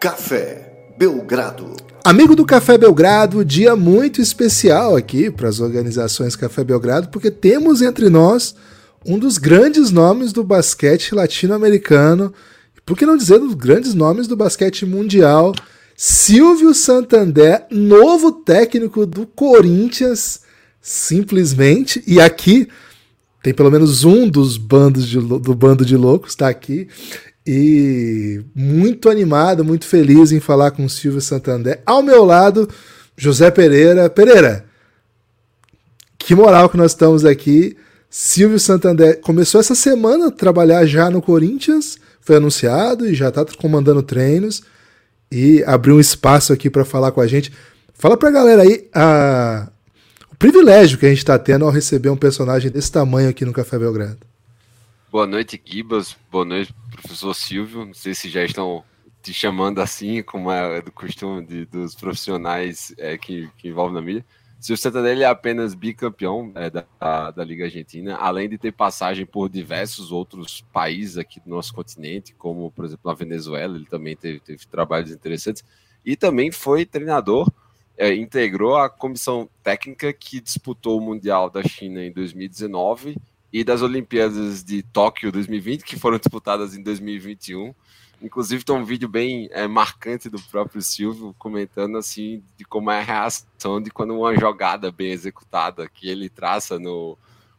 Café Belgrado. Amigo do Café Belgrado, dia muito especial aqui para as organizações Café Belgrado, porque temos entre nós um dos grandes nomes do basquete latino-americano, por que não dizer dos grandes nomes do basquete mundial, Silvio Santander, novo técnico do Corinthians, simplesmente, e aqui tem pelo menos um dos bandos de, do bando de loucos, está aqui. E muito animado, muito feliz em falar com o Silvio Santander. Ao meu lado, José Pereira. Pereira, que moral que nós estamos aqui. Silvio Santander começou essa semana a trabalhar já no Corinthians, foi anunciado e já está comandando treinos e abriu um espaço aqui para falar com a gente. Fala para a galera aí a, o privilégio que a gente está tendo ao receber um personagem desse tamanho aqui no Café Belgrado. Boa noite, Gibas. Boa noite, professor Silvio. Não sei se já estão te chamando assim, como é do costume de, dos profissionais é, que, que envolvem na mídia. Se o Santander é apenas bicampeão é, da, da Liga Argentina, além de ter passagem por diversos outros países aqui do nosso continente, como, por exemplo, na Venezuela, ele também teve, teve trabalhos interessantes, e também foi treinador, é, integrou a comissão técnica que disputou o Mundial da China em 2019 e das Olimpíadas de Tóquio 2020, que foram disputadas em 2021. Inclusive tem um vídeo bem é, marcante do próprio Silvio comentando assim de como é a reação de quando uma jogada bem executada que ele traça no,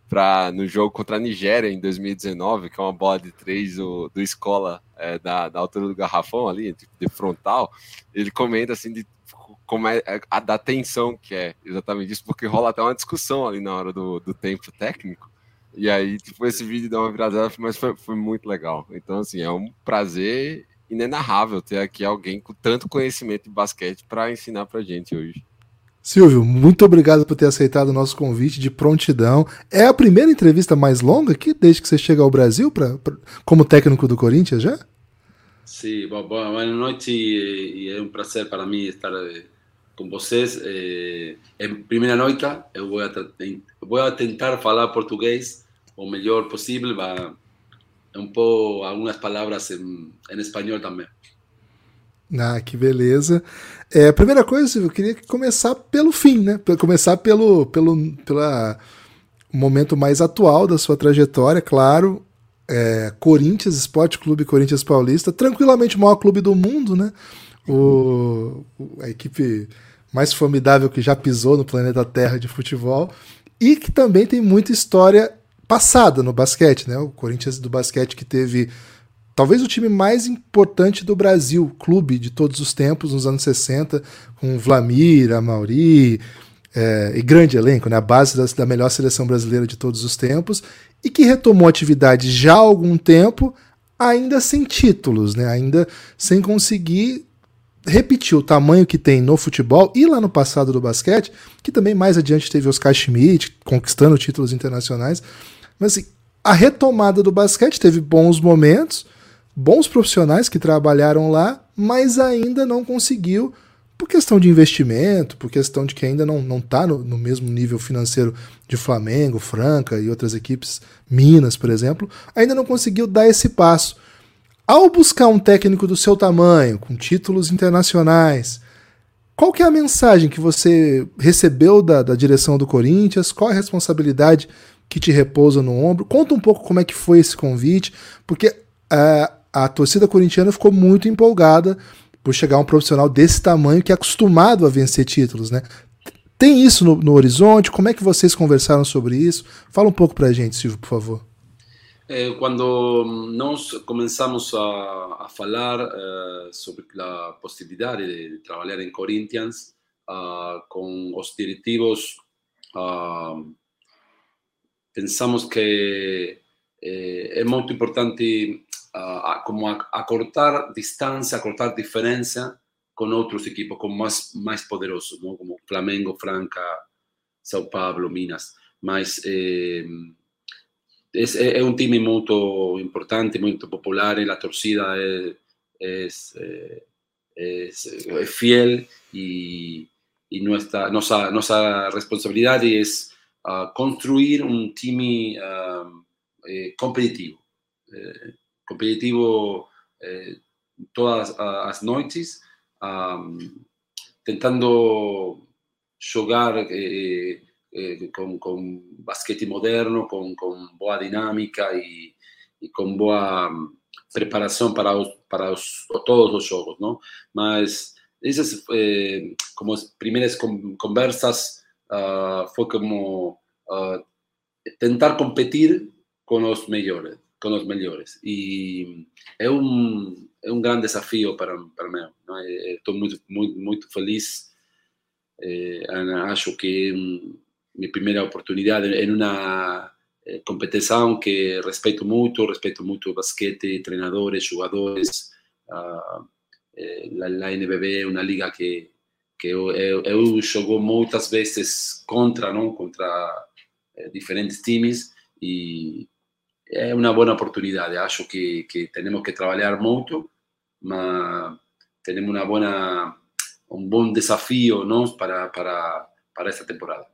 pra, no jogo contra a Nigéria em 2019, que é uma bola de três do, do Escola é, da, da altura do garrafão ali, tipo, de frontal, ele comenta assim de como é a da tensão que é exatamente isso, porque rola até uma discussão ali na hora do, do tempo técnico e aí, tipo, esse vídeo deu uma virada, mas foi, foi muito legal. Então, assim, é um prazer inenarrável ter aqui alguém com tanto conhecimento de basquete para ensinar pra gente hoje. Silvio, muito obrigado por ter aceitado o nosso convite de prontidão. É a primeira entrevista mais longa aqui desde que você chega ao Brasil pra, pra como técnico do Corinthians já? Sim, boa noite e é um prazer para mim estar eh, com vocês. É, é primeira noite, eu vou, vou tentar falar português o melhor possível, vai um pouco algumas palavras em, em espanhol também. Ah, que beleza. É, primeira coisa, eu queria começar pelo fim, né? Começar pelo, pelo pela momento mais atual da sua trajetória, claro. É, Corinthians, Esporte Clube Corinthians Paulista, tranquilamente o maior clube do mundo, né? O, a equipe mais formidável que já pisou no planeta Terra de futebol e que também tem muita história passada no basquete, né? O Corinthians do basquete que teve talvez o time mais importante do Brasil, clube de todos os tempos, nos anos 60, com Vlamir, Amauri, é, e grande elenco, né? A base da, da melhor seleção brasileira de todos os tempos, e que retomou atividade já há algum tempo, ainda sem títulos, né? Ainda sem conseguir repetir o tamanho que tem no futebol e lá no passado do basquete, que também mais adiante teve Oscar Schmidt conquistando títulos internacionais, mas assim, a retomada do basquete teve bons momentos, bons profissionais que trabalharam lá, mas ainda não conseguiu, por questão de investimento, por questão de que ainda não está no, no mesmo nível financeiro de Flamengo, Franca e outras equipes, Minas, por exemplo, ainda não conseguiu dar esse passo. Ao buscar um técnico do seu tamanho, com títulos internacionais, qual que é a mensagem que você recebeu da, da direção do Corinthians? Qual a responsabilidade que te repousa no ombro. Conta um pouco como é que foi esse convite, porque uh, a torcida corintiana ficou muito empolgada por chegar um profissional desse tamanho que é acostumado a vencer títulos, né? Tem isso no, no horizonte? Como é que vocês conversaram sobre isso? Fala um pouco pra gente, Silvio, por favor. Eh, quando nós começamos a, a falar uh, sobre a possibilidade de trabalhar em Corinthians uh, com os diretivos uh, pensamos que eh, è molto importante ah, ah, como acortar distancia, acortar diferencia con otros equipos, con más, más poderosos, ¿no? como Flamengo, Franca, Sao Paulo, Minas. Eh, es, un time muy importante, muy popular, la torcida es, es, eh, fiel y, nuestra, nuestra, nuestra responsabilidad es uh, construir um time uh, eh, competitivo. Eh, competitivo eh, todas as noites, tentando jogar eh, eh, con, con, basquete moderno, con, con boa dinâmica e, e, com boa preparação para, os, para os, todos os jogos, não? Mas essas, eh, como conversas, Ah, fue como ah, uh, tentar competir con los mejores, con los mejores. Y es un, es un gran desafío para, para mí. ¿no? Eh, estoy muy, muy, muy feliz. Eh, acho que um, mi primera oportunidad en una eh, competición que respeto mucho, respeto mucho basquete, entrenadores, jugadores. Uh, eh, la, la, NBB es una liga que que eu, eu, eu jogo muitas vezes contra, não, contra eh, diferentes times e é uma boa oportunidade. Acho que, que temos que trabalhar muito, mas temos uma boa, um bom desafio não, para, para, para essa temporada.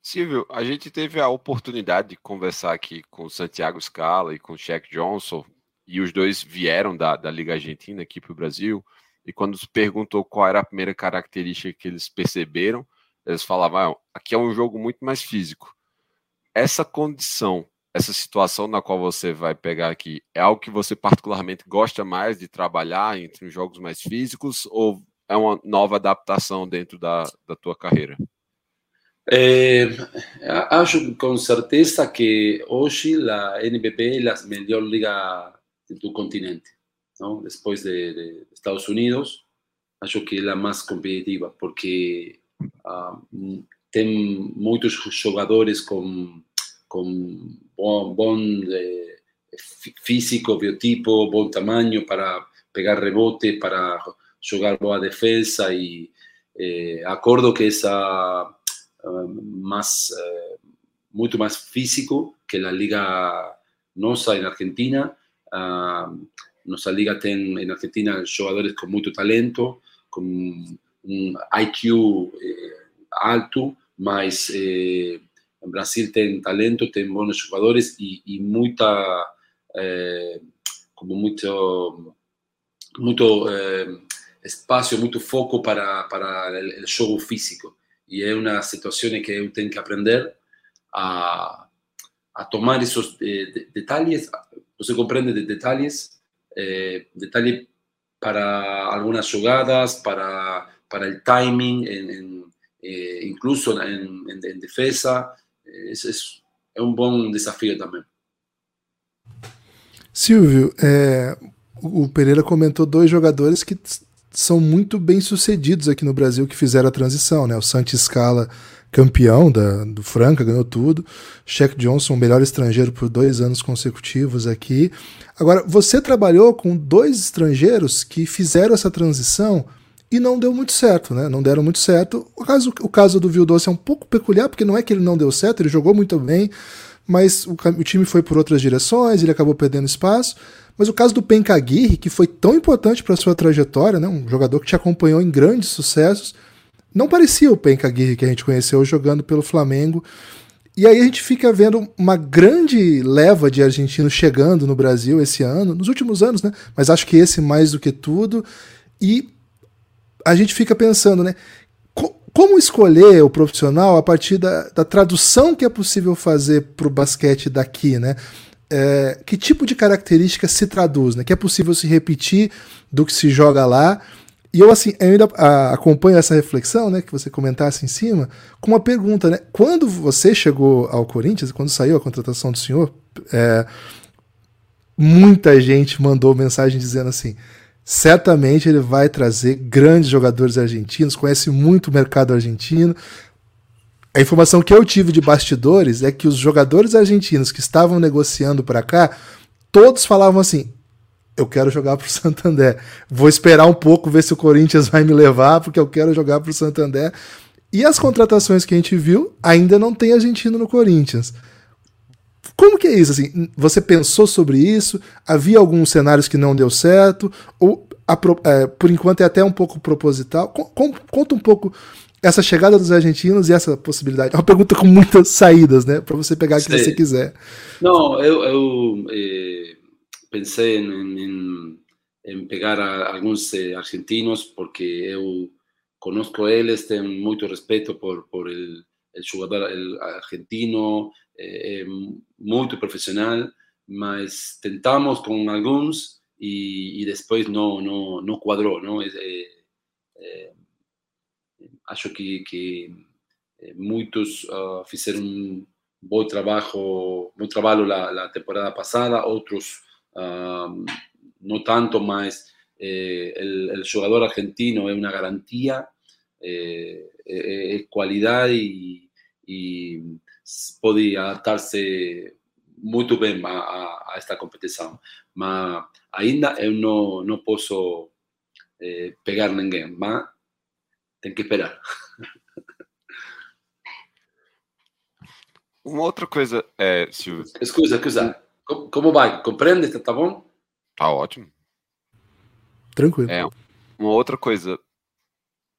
Silvio, a gente teve a oportunidade de conversar aqui com o Santiago Scala e com o Shaq Johnson, e os dois vieram da, da Liga Argentina aqui para o Brasil. E quando se perguntou qual era a primeira característica que eles perceberam, eles falavam: ah, aqui é um jogo muito mais físico. Essa condição, essa situação na qual você vai pegar aqui, é algo que você particularmente gosta mais de trabalhar entre os jogos mais físicos ou é uma nova adaptação dentro da, da tua carreira? É, acho com certeza que hoje a NBB é a melhor liga do continente, depois de, de Estados Unidos, acho que é a mais competitiva, porque uh, tem muitos jogadores com, com eh, físico, biotipo, bom tamanho para pegar rebote, para jogar boa defesa e eh, que essa uh, mais físico que a liga nossa em Argentina Uh, nuestra liga tiene en Argentina jugadores con mucho talento, con un IQ eh, alto, mas eh, en Brasil tiene talento, tiene buenos jugadores y, y mucha, eh, como mucho, mucho espacio, mucho foco para, para el, el, juego físico. Y es una situación que yo tengo que aprender a, a tomar esos detalles, você comprende de detalles eh, detalhe para algunas jugadas, para, para el timing, en, en, eh, incluso en, en, defesa. Es, es, é um bom desafio também. Silvio, é, o Pereira comentou dois jogadores que são muito bem sucedidos aqui no Brasil que fizeram a transição, né? O Santi Scala campeão da, do Franca, ganhou tudo. Shaq Johnson, melhor estrangeiro por dois anos consecutivos aqui. Agora, você trabalhou com dois estrangeiros que fizeram essa transição e não deu muito certo, né? Não deram muito certo. O caso, o caso do Vildoce é um pouco peculiar, porque não é que ele não deu certo, ele jogou muito bem, mas o, o time foi por outras direções, ele acabou perdendo espaço. Mas o caso do Pencaguirre, que foi tão importante para sua trajetória, né? um jogador que te acompanhou em grandes sucessos, não parecia o Penca Aguirre que a gente conheceu jogando pelo Flamengo. E aí a gente fica vendo uma grande leva de argentinos chegando no Brasil esse ano, nos últimos anos, né? Mas acho que esse mais do que tudo. E a gente fica pensando, né? Como escolher o profissional a partir da, da tradução que é possível fazer para o basquete daqui, né? É, que tipo de característica se traduz, né? Que é possível se repetir do que se joga lá e eu, assim, ainda a, acompanho essa reflexão, né, que você comentasse em cima, com uma pergunta, né? Quando você chegou ao Corinthians, quando saiu a contratação do senhor, é, muita gente mandou mensagem dizendo assim: certamente ele vai trazer grandes jogadores argentinos, conhece muito o mercado argentino. A informação que eu tive de bastidores é que os jogadores argentinos que estavam negociando para cá, todos falavam assim: eu quero jogar pro Santander. Vou esperar um pouco, ver se o Corinthians vai me levar, porque eu quero jogar pro Santander. E as contratações que a gente viu, ainda não tem argentino no Corinthians. Como que é isso? Assim, você pensou sobre isso? Havia alguns cenários que não deu certo? Ou, a, é, por enquanto, é até um pouco proposital? Com, conta um pouco essa chegada dos argentinos e essa possibilidade. É uma pergunta com muitas saídas, né? Para você pegar o que você quiser. Não, eu, eu eh pensei em, em, em pegar a, alguns eh, argentinos porque eu conozco eles, tenho muito respeito por, por el, el jogador el argentino, é, é muito profissional, mas tentamos com alguns e, e depois não, não, não quadrou. Acho que, que muitos uh, fizeram um bom trabalho, temporada passada, outros um, no tanto, más eh, el, el, jugador argentino es una garantía, eh, eh, eh es cualidad y, y puede adaptarse muy bien a, a, a, esta competición. Mas ainda no, no puedo eh, pegar ninguém, mas tem que esperar. Uma outra coisa eh, é. Se. Escusa, escusa. Como, vai? Compreende? Tá bom? Tá ótimo. Tranquilo. É, uma outra coisa.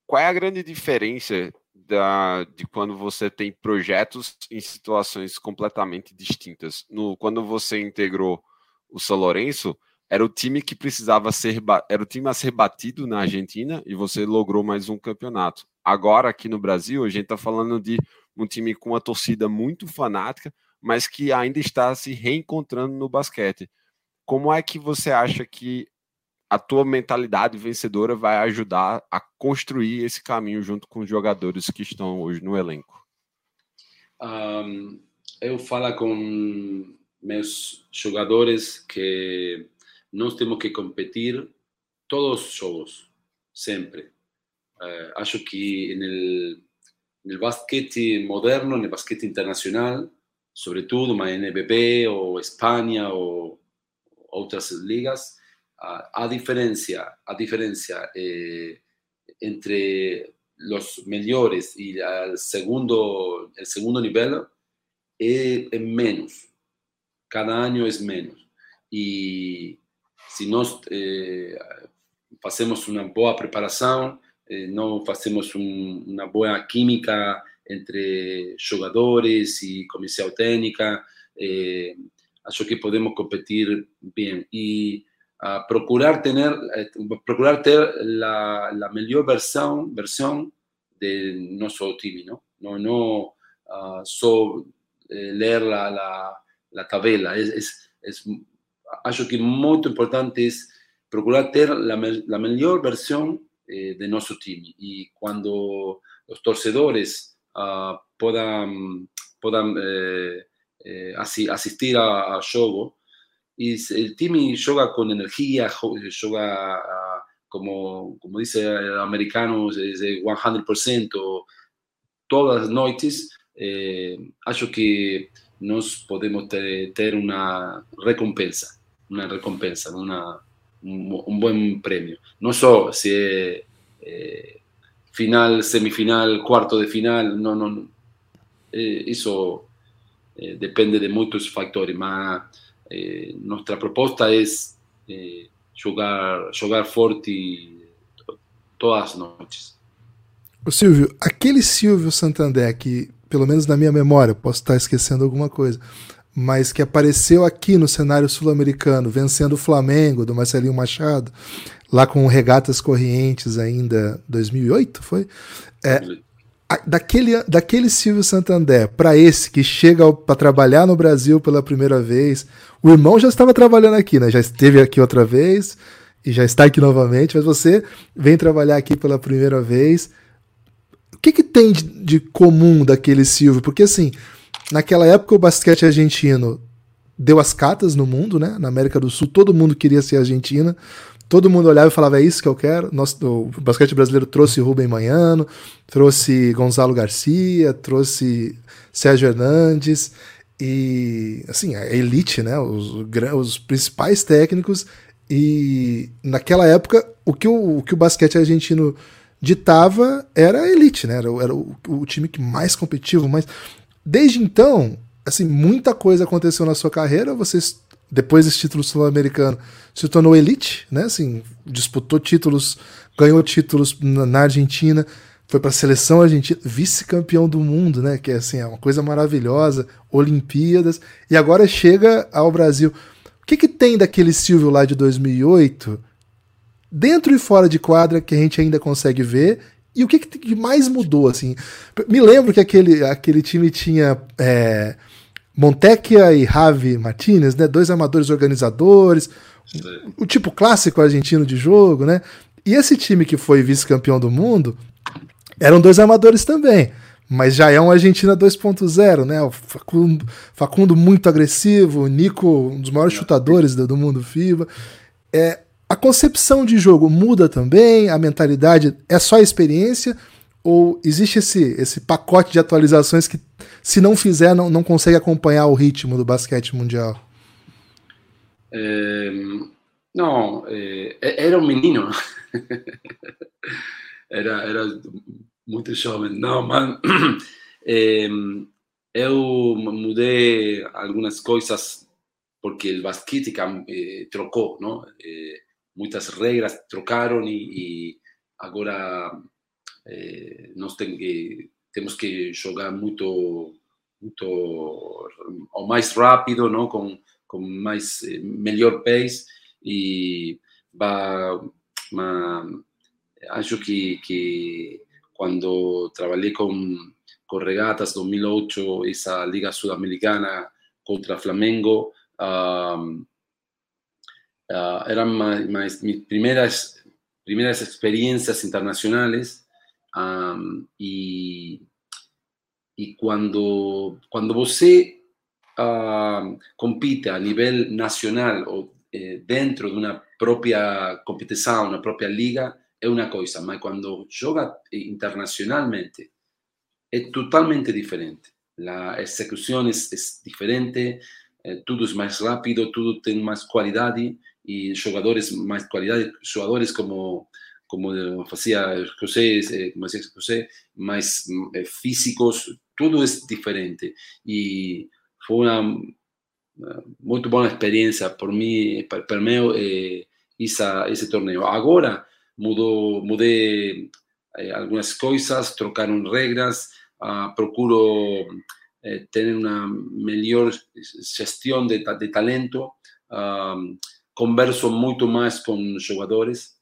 Qual é a grande diferença da, de quando você tem projetos em situações completamente distintas? No, quando você integrou o São Lourenço, era o time que precisava ser era o time a ser batido na Argentina e você logrou mais um campeonato. Agora aqui no Brasil, a gente está falando de um time com uma torcida muito fanática, mas que ainda está se reencontrando no basquete. Como é que você acha que a tua mentalidade vencedora vai ajudar a construir esse caminho junto com os jogadores que estão hoje no elenco? Um, eu falo com meus jogadores que nós temos que competir todos os jogos, sempre. Uh, acho que no basquete moderno, no basquete internacional, sobretudo na NBB ou Espanha ou outras ligas, a, a a diferença eh, entre os melhores o segundo, el segundo nível é, é menos. Cada ano é menos. E se nós eh, fazemos uma boa preparação, eh, não fazemos uma química entre jogadores e comissão técnica, eh, acho que podemos competir bem. E uh, procurar tener, eh, procurar ter la, la mejor versión, versión de nuestro time, ¿no? No, no uh, solo eh, leer la, la, la tabela. Es, es, es, acho que muy importante es procurar tener la, la mejor versión eh, de nuestro time. Y cuando los torcedores uh, puedan, puedan eh, eh, asistir a, a juego, y el team juega con energía, juega uh, como, como dice el americano, de 100%, todas las noites, eh, acho que nos podemos tener una recompensa, una recompensa, una, un, un, buen premio. No solo si es eh, final, semifinal, cuarto de final, no, no, eh, eso eh, depende de muchos factores, más eh, nuestra propuesta es eh, jogar, jogar forte todas as noites. O Silvio, aquele Silvio Santander que, pelo menos na minha memória, posso estar esquecendo alguma coisa, mas que apareceu aqui no cenário sul-americano, vencendo o Flamengo, do Marcelinho Machado, lá com Regatas Corrientes ainda 2008, foi? É, daquele, daquele Silvio Santander para esse que chega para trabalhar no Brasil pela primeira vez, o irmão já estava trabalhando aqui, né? Já esteve aqui outra vez e já está aqui novamente, mas você vem trabalhar aqui pela primeira vez. O que, que tem de, de comum daquele Silvio? Porque assim, naquela época o basquete argentino deu as cartas no mundo, né? Na América do Sul, todo mundo queria ser Argentina todo mundo olhava e falava: é isso que eu quero. Nosso, o basquete brasileiro trouxe Rubem Manhano, trouxe Gonzalo Garcia, trouxe Sérgio Hernandes e assim, a elite, né? Os, os principais técnicos. E naquela época, o que o, o que o basquete argentino ditava era a elite, né? Era, era o, o time que mais competitivo, mas desde então, assim, muita coisa aconteceu na sua carreira. Vocês depois desse título sul-americano, se tornou elite, né? Assim, disputou títulos, ganhou títulos na Argentina, foi para a seleção argentina, vice-campeão do mundo, né? Que é assim, é uma coisa maravilhosa, Olimpíadas, e agora chega ao Brasil. O que, que tem daquele Silvio lá de 2008, dentro e fora de quadra, que a gente ainda consegue ver? E o que, que mais mudou, assim? Me lembro que aquele, aquele time tinha é, Montecchia e Javi Martinez, né? Dois amadores organizadores, o tipo clássico argentino de jogo, né? E esse time que foi vice-campeão do mundo eram dois amadores também. Mas já é um Argentina 2.0, né? O Facundo, Facundo, muito agressivo, o Nico, um dos maiores chutadores do, do mundo FIBA. É, a concepção de jogo muda também, a mentalidade é só experiência ou existe esse, esse pacote de atualizações que, se não fizer, não, não consegue acompanhar o ritmo do basquete mundial? É, não, é, era um menino. era, era muito jovem. Não, mas é, eu mudei algumas coisas porque o basquete eh, trocou, não? Eh, muitas regras trocaram e, e agora eh, nós tem que, temos que jogar muito, muito rápido, não? Com, com mais melhor pace e vai, acho que, que cuando trabajé con, con Regatas 2008, esa liga sudamericana contra Flamengo, uh, eran más, mis primeras, primeras experiencias internacionales Um, e, e quando, quando você uh, compite a nível nacional ou eh, dentro de uma própria competição, na própria liga, é uma coisa, mas quando joga internacionalmente é totalmente diferente. A execução é, é diferente, eh, é, tudo é mais rápido, tudo tem mais qualidade e jogadores mais qualidade, jogadores como como fazia José, eh, como decía José, mais eh, físicos, tudo é diferente e foi uma muito boa experiência por mim, para mim, eh, essa, esse torneio. Agora, mudó, mudé eh, algunas cosas, trocaron reglas, uh, procuro eh, tener una mejor gestión de, de talento, uh, converso mucho más con jugadores,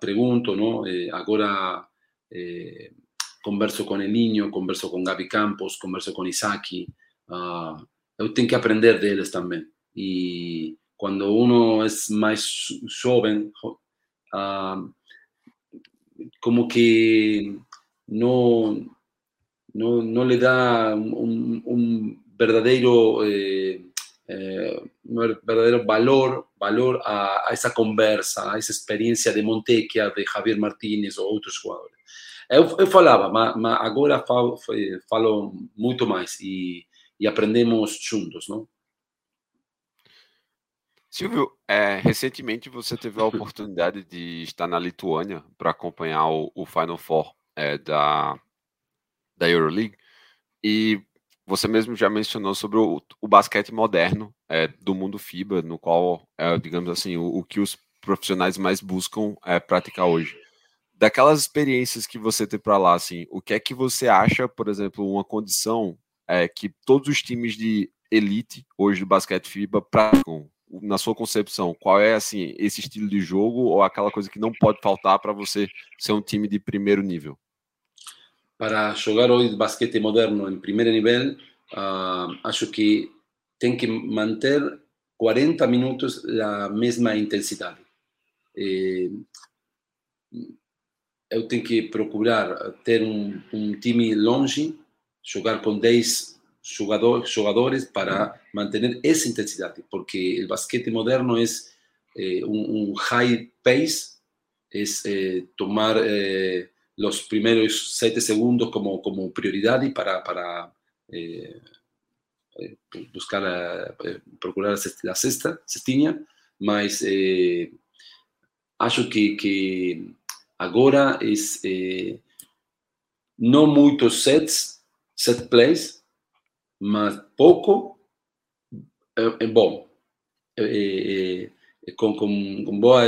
pregunto, no? Eh, agora eh, converso com Elinho, converso con Gaby Campos, converso con Isaki. Ah, uh, eu tenho que aprender deles também. E quando um é mais jovem, uh, ah, como que no não, não lhe dá um, eh, un verdadero valor, valor a, a, essa conversa, a essa experiência de Montecchia, de Javier Martínez ou outros jogadores. Eu, falava, mas, agora falo, muito mais e aprendemos juntos, não? Silvio, é, recentemente você teve a oportunidade de estar na Lituânia para acompanhar o, o, Final Four é, da, da Euroleague e você mesmo já mencionou sobre o, o basquete moderno é, do mundo FIBA, no qual, é, digamos assim, o, o, que os profissionais mais buscam é, praticar hoje. Daquelas experiências que você teve para lá, assim, o que é que você acha, por exemplo, uma condição é, que todos os times de elite hoje do basquete FIBA praticam na sua concepção, qual é assim esse estilo de jogo ou aquela coisa que não pode faltar para você ser um time de primeiro nível? Para jogar hoje basquete moderno em primeiro nível, uh, acho que tem que manter 40 minutos a mesma intensidade. Eh, eu tenho que procurar ter um, um time longe, jogar com 10 jugador, jugadores para mantener esa intensidad, porque el basquete moderno es eh, un, high pace, es eh, tomar eh, los primeros 7 segundos como, como prioridad y para, para eh, eh, buscar, procurar la cesta, cestinha, mas acho que, que agora es no muchos sets, set plays, mas pouco é, é bom. É, é, com, com, com, boa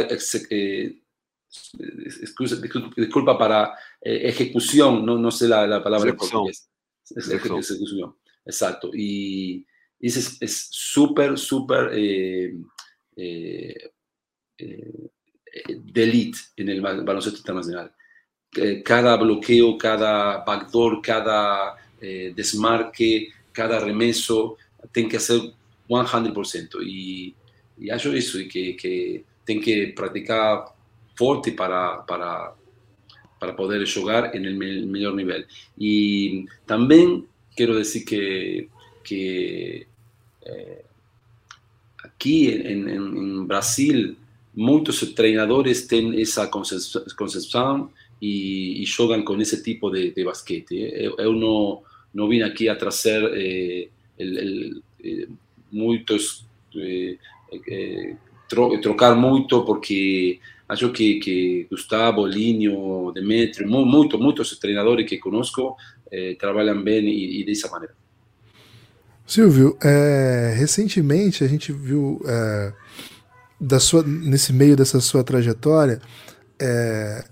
excusa, disculpa para eh, ejecución, no, no sé la, la palabra en portugués. Ejecución. Exacto. Y, y es súper, súper eh, eh, eh en el baloncesto internacional. Eh, cada bloqueo, cada backdoor, cada eh, desmarque, cada remeso, tiene que hacer 100%. Y, y eso, y que, que tiene que practicar forte para, para, para poder jogar en el mejor nivel. Y también quiero decir que, que eh, aquí en, en, Brasil muchos entrenadores tienen esa concepción y, y juegan con ese tipo de, de basquete. Yo, yo no, no, vine aquí a traer eh, el, el, eh, eh, eh, tro, trocar mucho porque acho que, que Gustavo, Linho, Demetrio, muito, muitos treinadores que conosco eh, trabalham bem e, e dessa maneira. Silvio, é, recentemente a gente viu é, da sua, nesse meio dessa sua trajetória é,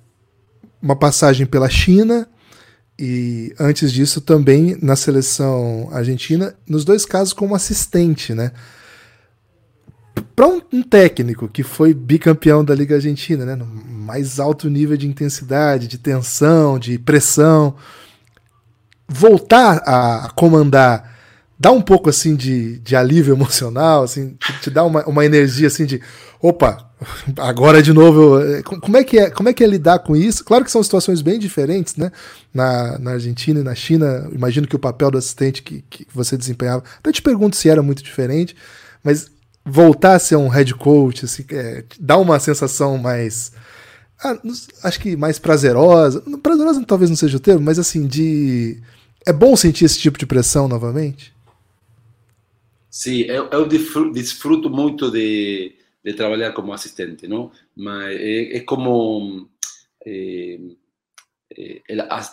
uma passagem pela China e antes disso também na seleção argentina, nos dois casos como assistente, né? Para um, um, técnico que foi bicampeão da Liga Argentina, né, no mais alto nível de intensidade, de tensão, de pressão, voltar a comandar dá um pouco assim de, de alívio emocional, assim, te, te dá uma, uma energia assim de opa, agora de novo. Eu, como, é que é, como é que é lidar com isso? Claro que são situações bem diferentes, né? Na, na Argentina e na China, imagino que o papel do assistente que, que você desempenhava. Até te pergunto se era muito diferente, mas voltar a ser um head coach, assim, é, dá uma sensação mais. Ah, acho que mais prazerosa. Prazerosa talvez não seja o termo, mas assim, de. É bom sentir esse tipo de pressão novamente? Sim, eu, eu desfruto muito de, de, trabalhar como assistente, não? Mas é, é como. É,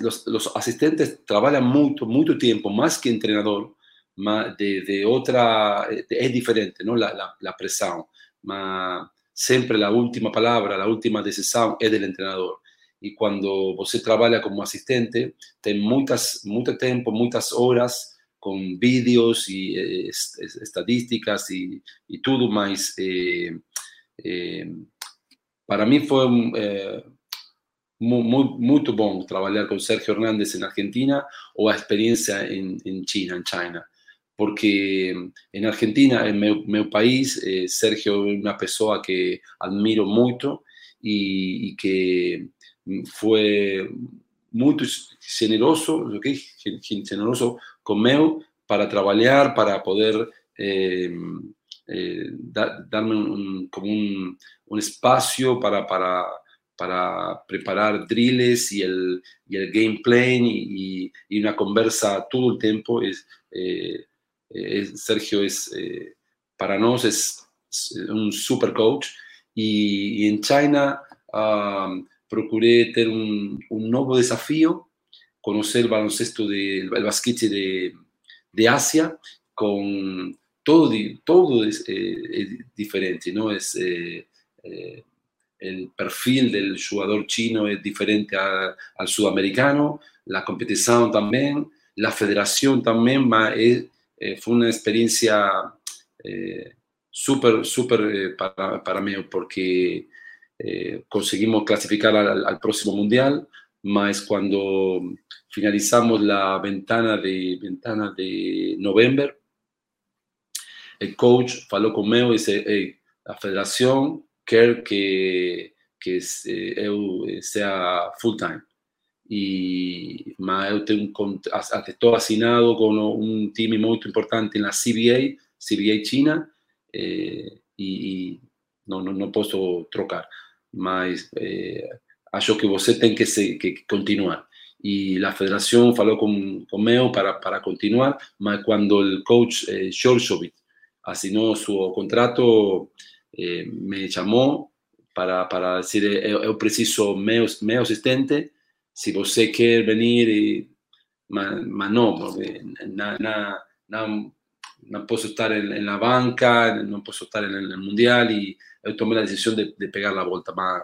os, os assistentes trabalham muito, muito tempo, mais que treinador, de, de otra, es diferente, ¿no? La, presión, siempre la última palabra, la última decisión es del entrenador. Y cuando usted trabaja como asistente, tiene muchas, mucho tiempo, muchas horas con vídeos y eh, estadísticas y, todo más. Eh, eh, para mí fue eh, muy, muy, muy bueno trabajar con Sergio Hernández en Argentina o a experiencia en, en China, en China porque en Argentina, en mi, país, eh, Sergio es una persona que admiro mucho y, que fue muy generoso, ¿okay? generoso conmigo para trabajar, para poder eh, eh, darme un, como un, espacio para, para, para, preparar drills y el, y el gameplay y, y, una conversa todo el tiempo. Eh, Sergio es, eh, para nosotros es un super coach. Y, en China procuré tener un, nuevo desafío, conocer el baloncesto, de, el basquete de, de Asia, con todo, todo es, eh, diferente, ¿no? Es, el perfil del jugador chino es diferente al sudamericano, la competición también, la federación también es, eh, fue una experiencia eh, súper, súper eh, para, para, mí porque conseguimos clasificar al, próximo mundial, más cuando finalizamos la ventana de, ventana de noviembre, el coach faló conmigo y dice, la federación quiere que, que sea full time e, ma eu tenho um, estou assinado com um time muito importante na CBA, CBA China, eh, e, e não, não, trocar. Mas eh, acho que você tem que, que continuar. E a federação falou com, com para, para continuar, mas quando o coach eh, Jorjovic assinou seu contrato, eh, me chamou para, para dizer: eu, eh, eh, preciso meu, meu assistente si você quer venir, e, mas, mas não, porque na, na, não, não posso estar en, la banca, no posso estar el Mundial y yo tomé la decisión de, de pegar la volta, mas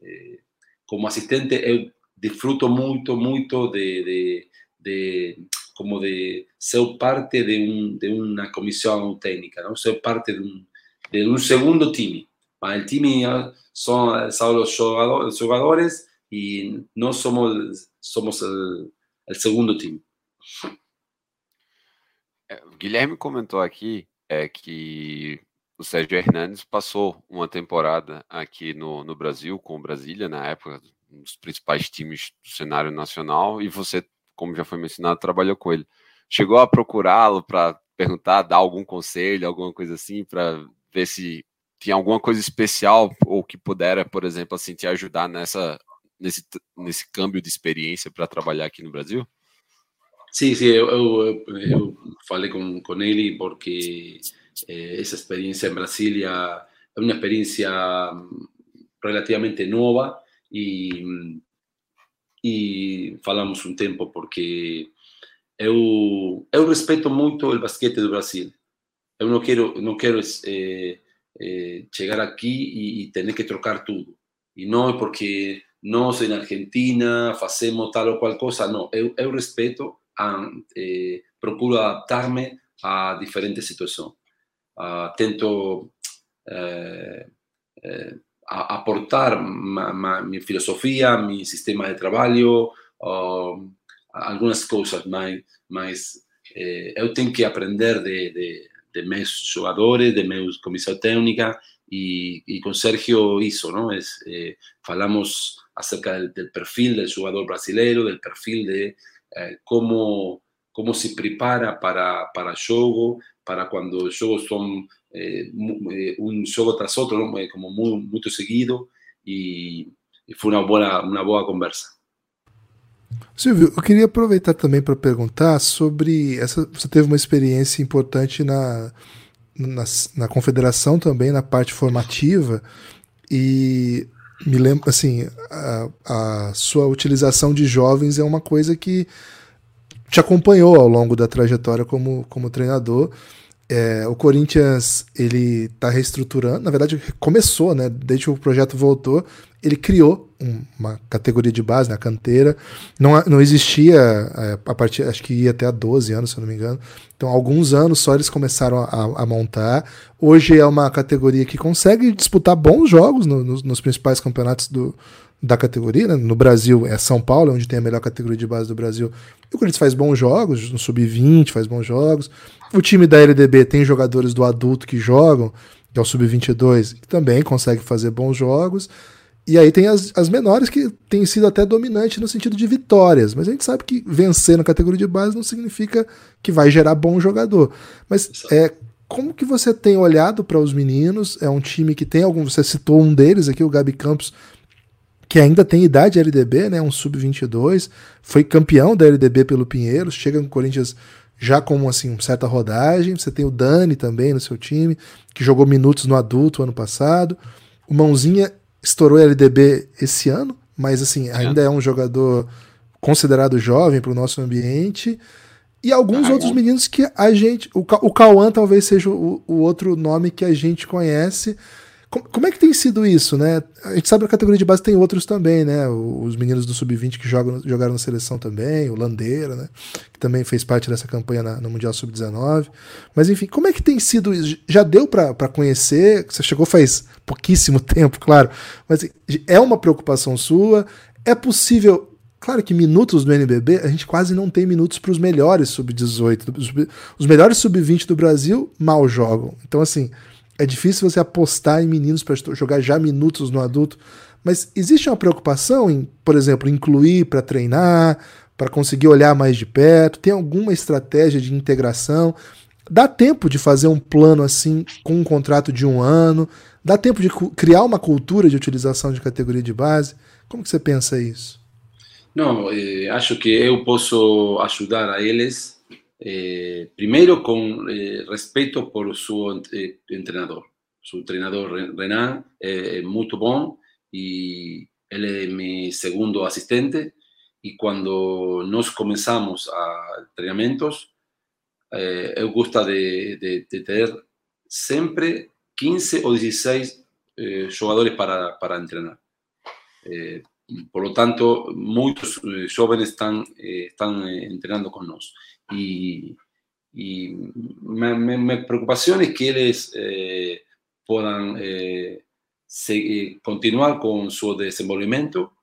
eh, como asistente eu disfruto muito, muito de, de, de como de ser parte de, un, de una comisión técnica, ¿no? ser parte de un, de un segundo time. El team son, son los jugadores, jugadores y no somos, somos el, el segundo time. Guilherme comentou aqui é, que o Sérgio Hernandes passou uma temporada aqui no, no Brasil com o Brasília, na época, um dos principais times do cenário nacional, e você, como já foi mencionado, trabalhou com ele. Chegou a procurá-lo para perguntar, dar algum conselho, alguma coisa assim, para ver se tinha alguma coisa especial ou que pudera, por exemplo, assim, te ajudar nessa, nesse, nesse câmbio de experiência para trabalhar aqui no Brasil? Sim, sim, eu, eu, eu falei com, com ele porque eh, essa experiência em Brasília é uma experiência relativamente nova e, e falamos um tempo porque eu, eu respeito muito o basquete do Brasil. Eu não quero, não quero eh, eh, chegar aqui e, e ter que trocar tudo. E não é porque nos en Argentina hacemos tal o cual cosa, no, yo, yo respeto, a, eh, procuro adaptarme a diferentes situaciones. Uh, tento eh, eh, aportar ma, ma, mi filosofía, mi sistema de trabajo, uh, algunas cosas más, más eh, yo tengo que aprender de, de, de mis jugadores, de mi comisión técnica, e, e com Sérgio isso, não? Es, eh, falamos acerca del, del, perfil del jugador brasileiro, del perfil de eh, como, como se prepara para, para jogo, para quando os jogos são eh, um jogo tras outro, não? como muito, muito seguido, e, e foi uma boa, uma boa conversa. Silvio, eu queria aproveitar também para perguntar sobre essa. Você teve uma experiência importante na, na, na, confederação também, na parte formativa, e me lembro, assim, a, a sua utilização de jovens é uma coisa que te acompanhou ao longo da trajetória como, como treinador. É, o Corinthians ele está reestruturando, na verdade começou, né? Desde que o projeto voltou, ele criou uma categoria de base na canteira. Não, não existia é, a partir, acho que ia até a 12 anos, se eu não me engano. Então, alguns anos só eles começaram a, a montar. Hoje é uma categoria que consegue disputar bons jogos no, nos, nos, principais campeonatos do, da categoria. Né? No Brasil é São Paulo, onde tem a melhor categoria de base do Brasil. E o Corinthians faz bons jogos, no Sub-20 faz bons jogos. O time da LDB tem jogadores do adulto que jogam, que é o Sub-22, que também consegue fazer bons jogos. E aí tem as, as menores que têm sido até dominantes no sentido de vitórias. Mas a gente sabe que vencer na categoria de base não significa que vai gerar bom jogador. Mas é, como que você tem olhado para os meninos? É um time que tem algum. Você citou um deles aqui, o Gabi Campos, que ainda tem idade LDB, né? Um sub-22, foi campeão da LDB pelo Pinheiros, chega no Corinthians já com assim certa rodagem. Você tem o Dani também no seu time, que jogou minutos no adulto ano passado. O Mãozinha estourou LDB esse ano, mas assim, ainda é, é um jogador considerado jovem para o nosso ambiente. E alguns ah, outros é. meninos que a gente. O, o Cauã talvez seja o, o outro nome que a gente conhece, como, é que tem sido isso, né? A gente sabe que a categoria de base tem outros também, né? Os meninos do Sub-20 que jogam, jogaram na seleção também, o Landeira, né? Que também fez parte dessa campanha na, no Mundial Sub-19. Mas enfim, como é que tem sido isso? Já deu para conhecer? Você chegou faz pouquíssimo tempo, claro. Mas é uma preocupação sua? É possível Claro que minutos do NBB, a gente quase não tem minutos para os melhores sub-18. Os melhores sub-20 do Brasil mal jogam. Então, assim, é difícil você apostar em meninos para jogar já minutos no adulto, mas existe uma preocupação em, por exemplo, incluir para treinar, para conseguir olhar mais de perto? Tem alguma estratégia de integração? Dá tempo de fazer um plano assim com um contrato de um ano? Dá tempo de criar uma cultura de utilização de categoria de base? Como que você pensa isso? Não, eh, acho que eu posso ajudar a eles Eh, primero con eh, respeto por su eh, entrenador. Su entrenador Renan es muy bueno y él es mi segundo asistente. Y cuando nos comenzamos a entrenamientos, eh, me gusta de, de, de, tener siempre 15 o 16 jugadores para, para entrenar. por lo tanto, muchos eh, jóvenes están, eh, están eh, entrenando con nosotros. Y, y mi, preocupación es que ellos puedan continuar con su desenvolvimiento,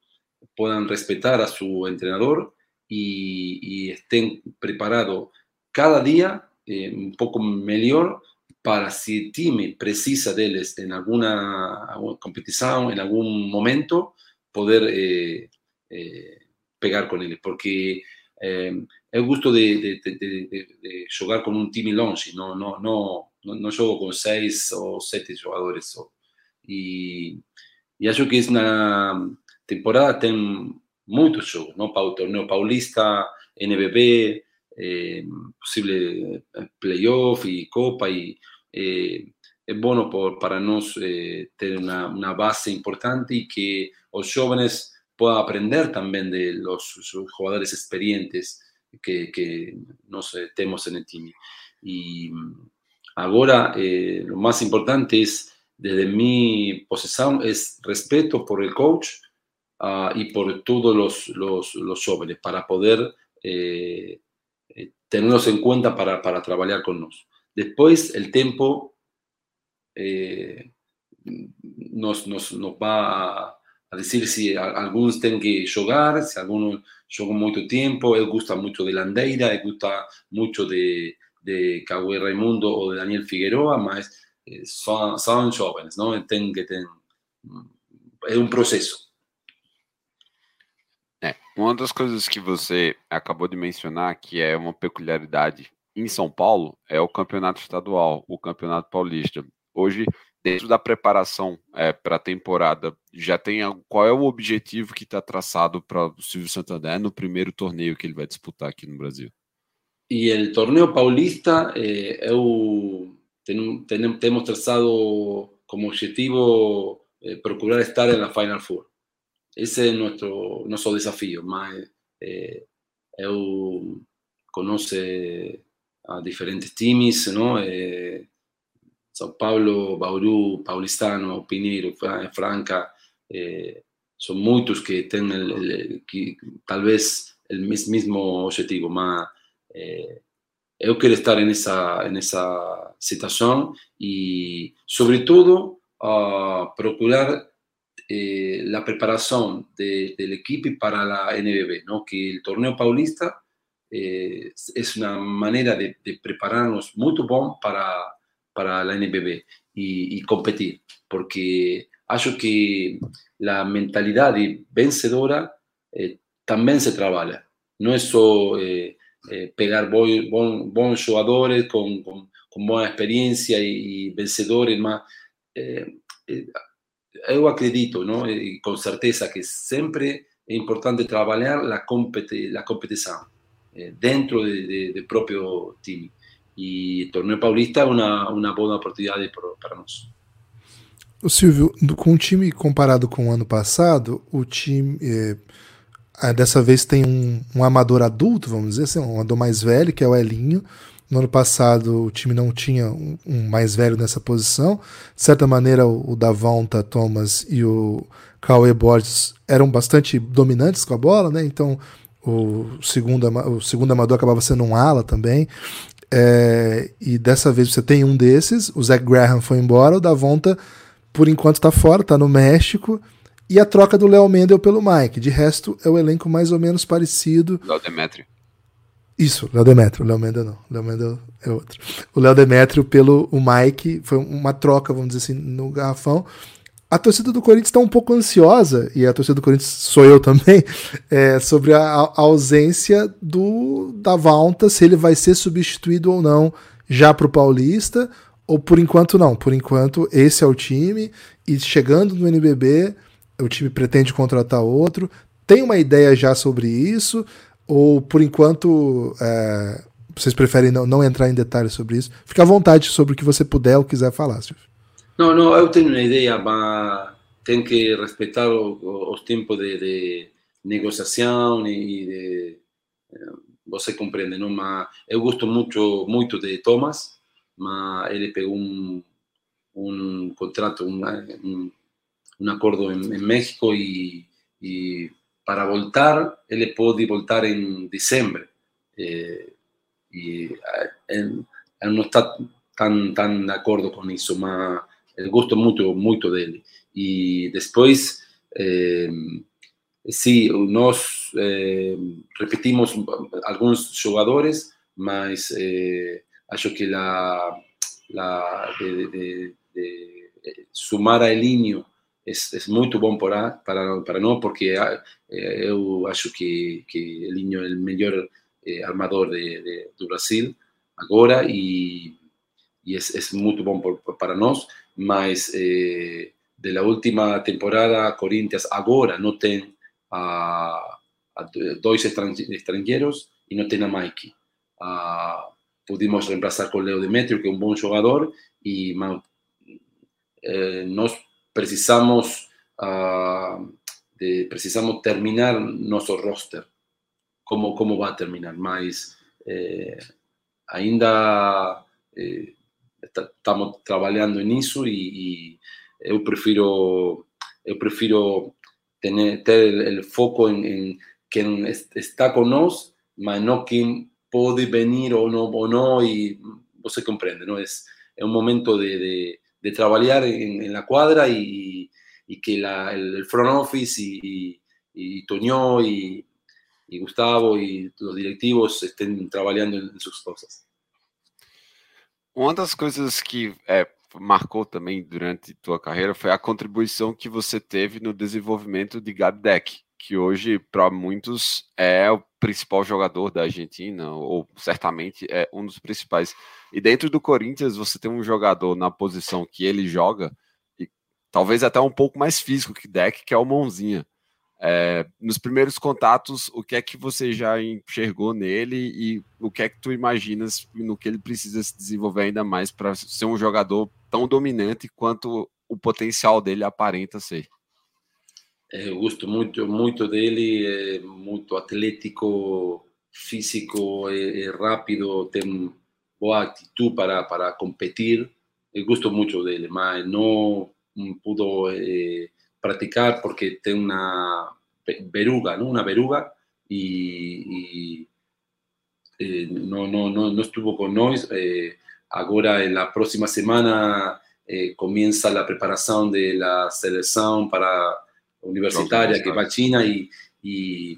puedan respetar a su entrenador y, estén preparados cada día un poco mejor para si el team precisa de ellos en alguna competición, en algún momento, poder eh, eh, pegar con ellos, porque eh, eu gosto de, de, de, de, jogar com um time longe, não, não, não, não jogo com seis ou sete jogadores só. E, e acho que isso na temporada tem muitos jogos, não? Para o torneio paulista, NBB, eh, possível eh, playoff e Copa e eh, é bom por, para nós eh, ter uma, uma base importante e que os jovens puedan aprender también de los, jugadores experientes que, que nos tenemos en el team. Y ahora eh, lo más importante es, desde mi posición, es respeto por el coach uh, y por todos los, los, los, jóvenes para poder eh, eh, tenerlos en cuenta para, para trabajar con nosotros. Después, el tiempo eh, nos, nos, nos va a a decir si algunos tienen que jugar, si algunos juegan mucho tiempo, él gusta mucho de Landeira, él gusta mucho de, de Cagüe Raimundo o de Daniel Figueroa, mas eh, son jóvenes, ¿no? Tienen que tener, é um processo. É, uma das coisas que você acabou de mencionar, que é uma peculiaridade em São Paulo, é o campeonato estadual, o campeonato paulista. Hoje, dentro da preparação é, para a temporada, já tem qual é o objetivo que está traçado para o Silvio Santander no primeiro torneio que ele vai disputar aqui no Brasil? E o torneio paulista, é, eu tem, tem, temos traçado como objetivo é, procurar estar na Final Four. Esse é nosso nosso desafio, mas é, eu conheço a diferentes times, não? É, Sao Paulo, Bauru, Paulistano, Pinheiro, Franca, eh, são muitos que têm el, el, que, objetivo, mas eh, eu quero estar nessa, nessa situação e, sobretudo, uh, ah, procurar eh, a preparação de, de equipe para la NBB, ¿no? que el torneo paulista eh, es una manera de, prepararnos muito bom para para la NBB y, competir, porque acho que la mentalidad vencedora eh, también se trabaja. No es solo eh, eh, pegar buenos jugadores con, con, buena experiencia y, vencedores, más. yo acredito, ¿no? Y con certeza que siempre es importante trabajar la, la competición dentro del de, propio team. E o torneio paulista é uma, uma boa oportunidade para nós. O Silvio, com o time comparado com o ano passado, o time é, dessa vez tem um, um, amador adulto, vamos dizer assim, um amador mais velho, que é o Elinho. No ano passado o time não tinha um, um mais velho nessa posição. De certa maneira, o, o Davonta Thomas e o Cauê Borges eram bastante dominantes com a bola, né? Então o segundo, o segundo amador acabava sendo um ala também. É, e dessa vez você tem um desses, o Zach Graham foi embora, o Davonta por enquanto está fora, está no México, e a troca do Léo Mendel pelo Mike. De resto, é o elenco mais ou menos parecido. Léo Demetrio. Isso, Léo Demetrio, Léo Mendel não, Léo Mendel é outro. O Léo Demetrio pelo o Mike, foi uma troca, vamos dizer assim, no garrafão a torcida do Corinthians está um pouco ansiosa, e a torcida do Corinthians sou eu também, é, sobre a, a, ausência do da Valta, se ele vai ser substituído ou não já para o Paulista, ou por enquanto não. Por enquanto, esse é o time, e chegando no NBB, o time pretende contratar outro. Tem uma ideia já sobre isso, ou por enquanto é, vocês preferem não, não entrar em detalhes sobre isso? Fique à vontade sobre o que você puder ou quiser falar, Silvio. No, no, yo tengo una idea, mas tengo que respetar los tiempos de, de negociación y de... Eh, você comprende, ¿no? Mas eu gosto mucho, mucho de Thomas, mas ele pegó un, un contrato, un, un, un en, en, México y, e para voltar, ele pode voltar em dezembro. Eh, e ele não está tão, tão de acordo com isso, mas eu gosto muito, muito dele. E depois, eh, sim, nós eh, repetimos alguns jogadores, mas eh, acho que de, de, de, sumar a Elinho é, é muito bom para, para, para nós, porque eh, eu acho que, que Elinho é o melhor armador do Brasil agora e, e é muito bom por, para nós, mas eh, de la última temporada, Corinthians agora não tem a, a dois estrangeiros e não tem a Mike. A, pudimos reemplazar con Leo Demetrio, que es un buen jugador, y eh, precisamos, de, precisamos terminar nuestro roster. Como, como va a terminar? Mas eh, ainda eh, estamos trabalhando nisso e, e eu prefiro eu prefiro ter, ter o foco em, em, quem está conosco, mas não quem pode vir ou não, ou não e você compreende, não? É, é um momento de, de, de trabalhar em, em la quadra e, e que la, el front office e, e, e Toñó e, e Gustavo e os directivos estén trabalhando em suas coisas. Uma das coisas que é, marcou também durante tua carreira foi a contribuição que você teve no desenvolvimento de Gabi Deck, que hoje, para muitos, é o principal jogador da Argentina, ou certamente é um dos principais. E dentro do Corinthians, você tem um jogador na posição que ele joga, e talvez até um pouco mais físico que Deck, que é o Mãozinha. É, nos primeiros contatos, o que é que você já enxergou nele e o que é que tu imaginas no que ele precisa se desenvolver ainda mais para ser um jogador tão dominante quanto o potencial dele aparenta ser? Eu gosto muito, muito dele, é muito atlético, físico, é, é rápido, tem boa atitude para, para competir. Eu gosto muito dele, mas não pudo eh, practicar porque tengo una veruga, ¿no? Una veruga y, y eh, no, no, no, no, estuvo con nosotros. Eh, ahora en la próxima semana eh, comienza la preparación de la selección para universitaria no, que va a China y, y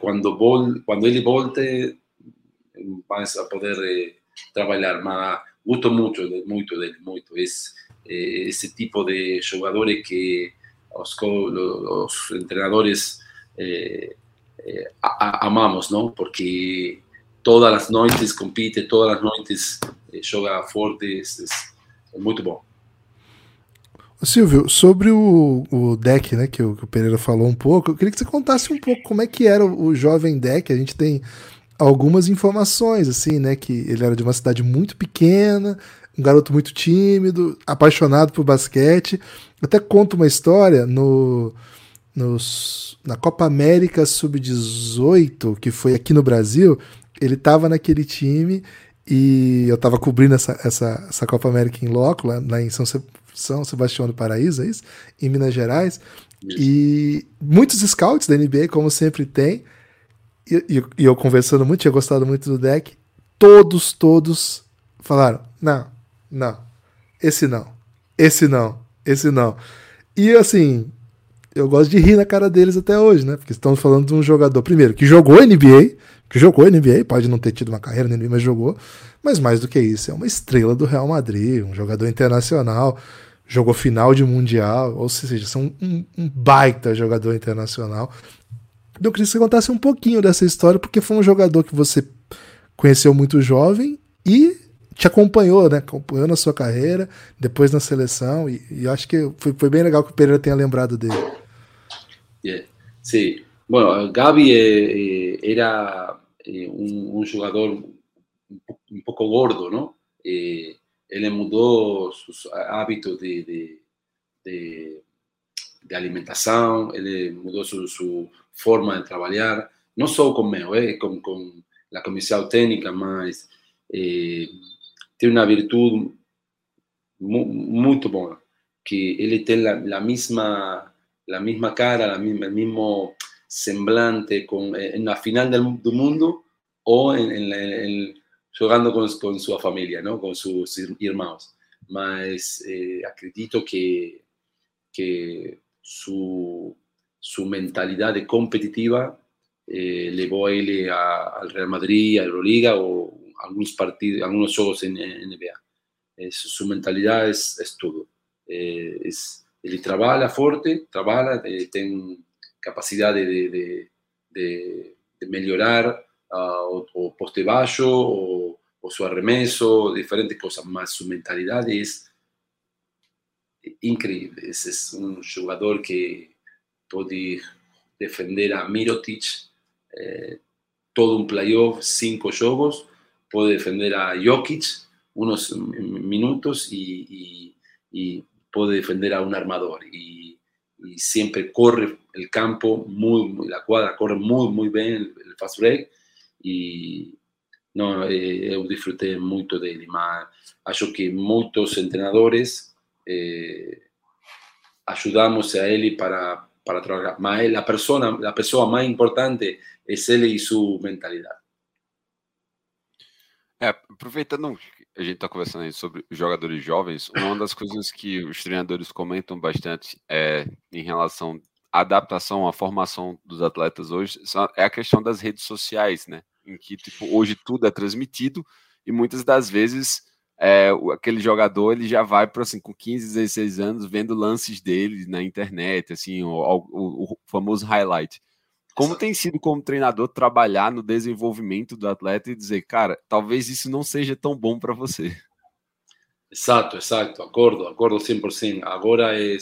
cuando, vol, cuando él volte vas a poder eh, trabajar. Me gusto mucho, mucho de él, mucho. Es eh, ese tipo de jugadores que los, los entrenadores eh, eh amamos, ¿no? Porque todas las noches compite, todas las noches eh, es, es, es muy bueno. Silvio, sobre o, o deck, né, que o, que o, Pereira falou um pouco, eu queria que você contasse um pouco como é que era o, o jovem deck. A gente tem algumas informações, assim, né, que ele era de uma cidade muito pequena, um garoto muito tímido, apaixonado por basquete. Até conto uma história no, nos, na Copa América Sub-18, que foi aqui no Brasil, ele estava naquele time e eu estava cobrindo essa, essa, essa Copa América em loco, lá, lá em São, são Sebastião do Paraíso, é isso? Em Minas Gerais. E muitos scouts da NBA, como sempre tem, e, e, e, eu conversando muito, tinha gostado muito do deck, todos, todos falaram: não, não, esse não, esse não, esse não. E assim, eu gosto de rir na cara deles até hoje, né? Porque estamos falando de um jogador, primeiro, que jogou NBA, que jogou NBA, pode não ter tido uma carreira na NBA, mas jogou. Mas mais do que isso, é uma estrela do Real Madrid, um jogador internacional jogou final de Mundial, ou seja, são um, um baita jogador internacional. Eu queria que você contasse um pouquinho dessa história, porque foi um jogador que você conheceu muito jovem e te acompanhou, né? Acompanhou na sua carreira, depois na seleção, e, e acho que foi, foi, bem legal que o Pereira tenha lembrado dele. Yeah. Sim. Bueno, Gabi eh, eh, era eh, um, um, jogador um pouco gordo, não? Él mudó sus hábitos de, de, de, de alimentación, él mudó su, su, forma de trabajar, no solo conmigo, eh, con, con la comisión técnica, más tem uma virtude mu muito boa, que ele tem a, mesma a mesma cara, a mesma, eh, o mesmo semblante com na final do mundo ou em, em, em, jogando com, com sua família, não? com seus irmãos. Mas eh, acredito que, que su, su mentalidad de competitiva eh, levó a él al Real Madrid, a Euroliga o algunos partidos, algunos juegos en, en NBA. Es, su mentalidad es, es todo. Eh, es, él trabaja fuerte, trabaja, eh, tiene capacidad de, de, de, de mejorar uh, o, o, poste bajo o, o, su arremeso, diferentes cosas, más su mentalidad es increíble. Es, es un jugador que puede defender a Mirotic eh, todo un playoff, cinco juegos, puede defender a Jokic unos minutos y, y, y puede defender a un armador. Y, y, siempre corre el campo, muy, muy, la cuadra corre muy, muy bien el, el fast break. Y no, eh, eu disfrutei muito dele, mas acho que muitos treinadores eh, ajudamos a ele para para trabalhar. Mas a pessoa, a pessoa mais importante é ele e sua mentalidade. É, aproveitando a gente está conversando aí sobre jogadores jovens, uma das coisas que os treinadores comentam bastante é em relação à adaptação, à formação dos atletas hoje, é a questão das redes sociais, né? Em que tipo, hoje tudo é transmitido e muitas das vezes é, aquele jogador ele já vai para assim, com 15, 16 anos vendo lances dele na internet, assim, o, o, o famoso highlight. Como tem sido como treinador trabalhar no desenvolvimento do atleta e dizer, cara, talvez isso não seja tão bom para você? Exato, exato, acordo, acordo 100%. Agora é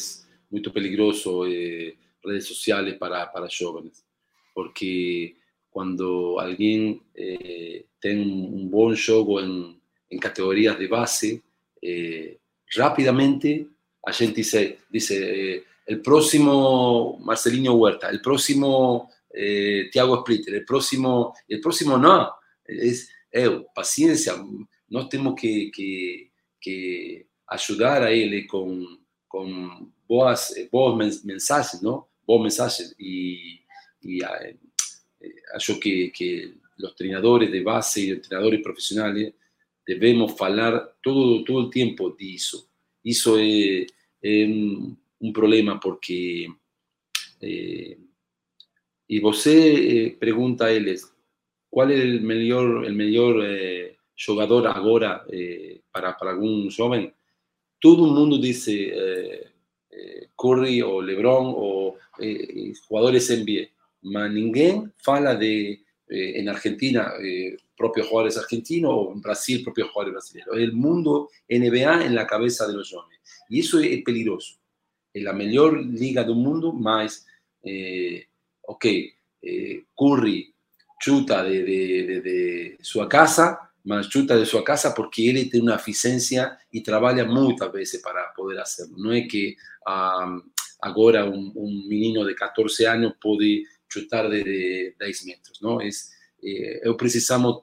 muito perigoso eh, redes sociais para, para jovens, porque quando alguém eh, tem um bom jogo em, em categorias de base, eh, rapidamente a gente dice, dice el próximo Marcelinho Huerta, el próximo Eh, Tiago Splitter, el próximo, el próximo no, es, eu, paciencia, nós temos que, que, que a él con com boas, boas mensagens, não? Boas mensagens e, e que, que os treinadores de base e os treinadores profissionais devemos falar todo, todo o tempo disso. Isso é, é um, problema porque... Eh, y você eh, pregunta a eles qual é o melhor, o melhor eh, jogador agora eh, para, para algum jovem, todo mundo diz eh, eh, Curry ou LeBron ou eh, jogadores NBA, mas ninguém fala de, em Argentina, propios jugadores argentinos o en Brasil, propios jugadores brasileños. El mundo NBA en la cabeza de los jóvenes. Y eso es peligroso. Es la mejor liga del mundo, más ok, eh, Curry chuta de, de, de, su casa, mas chuta de su casa porque él tiene una eficiencia y trabaja muchas veces para poder hacerlo. No es que um, ahora un, un, menino de 14 años puede chutar de, 10 metros, ¿no? Es, eh, precisamos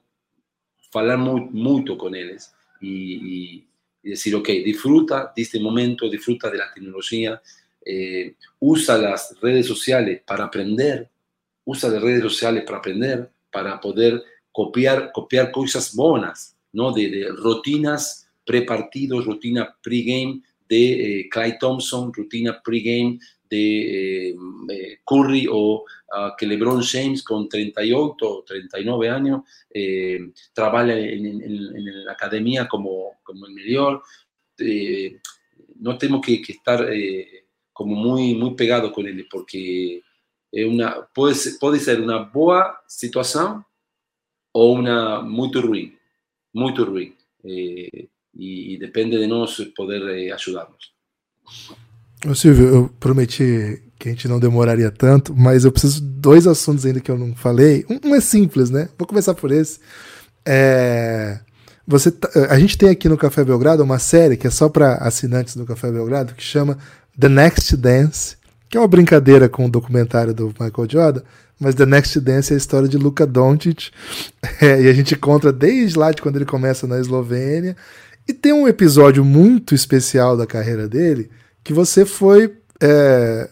hablar mucho con ellos y, y, y, decir, ok, disfruta de este momento, disfruta de la tecnología, eh, usa las redes sociales para aprender, usa las redes sociales para aprender, para poder copiar, copiar cosas buenas, ¿no? De, de rutinas pre-partidos, rutina pre-game de eh, Clay Thompson, rutina pre-game de eh, eh, Curry o uh, que LeBron James con 38 o 39 años eh, trabaja en, en, en, la academia como, como el mejor. no tenemos que, que estar como muy, muy pegado con él, porque es una, puede, ser, puede ser una boa situación o una muy ruim, muy ruim. Eh, e, depende de nós poder eh. Ô Silvio, eu prometi que a gente não demoraria tanto, mas eu preciso de dois assuntos ainda que eu não falei. Um, um é simples, né? Vou começar por esse. É, você, tá, a gente tem aqui no Café Belgrado uma série que é só para assinantes do Café Belgrado que chama The Next Dance, que é uma brincadeira com o documentário do Michael Jordan, mas The Next Dance é a história de Luka Doncic, é, e a gente encontra desde lá de quando ele começa na Eslovênia, e tem um episódio muito especial da carreira dele, que você foi é,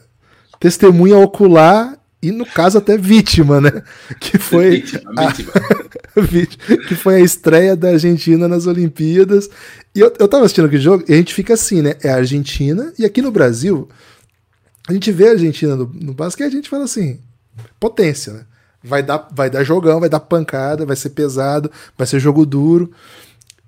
testemunha ocular e no caso até vítima, né? Que foi vítima, a, vítima. que foi a estreia da Argentina nas Olimpíadas. E eu, eu tava assistindo aquele jogo e a gente fica assim, né? É a Argentina e aqui no Brasil a gente vê a Argentina no, no basquete a gente fala assim, potência, né? Vai dar, vai dar jogão, vai dar pancada, vai ser pesado, vai ser jogo duro.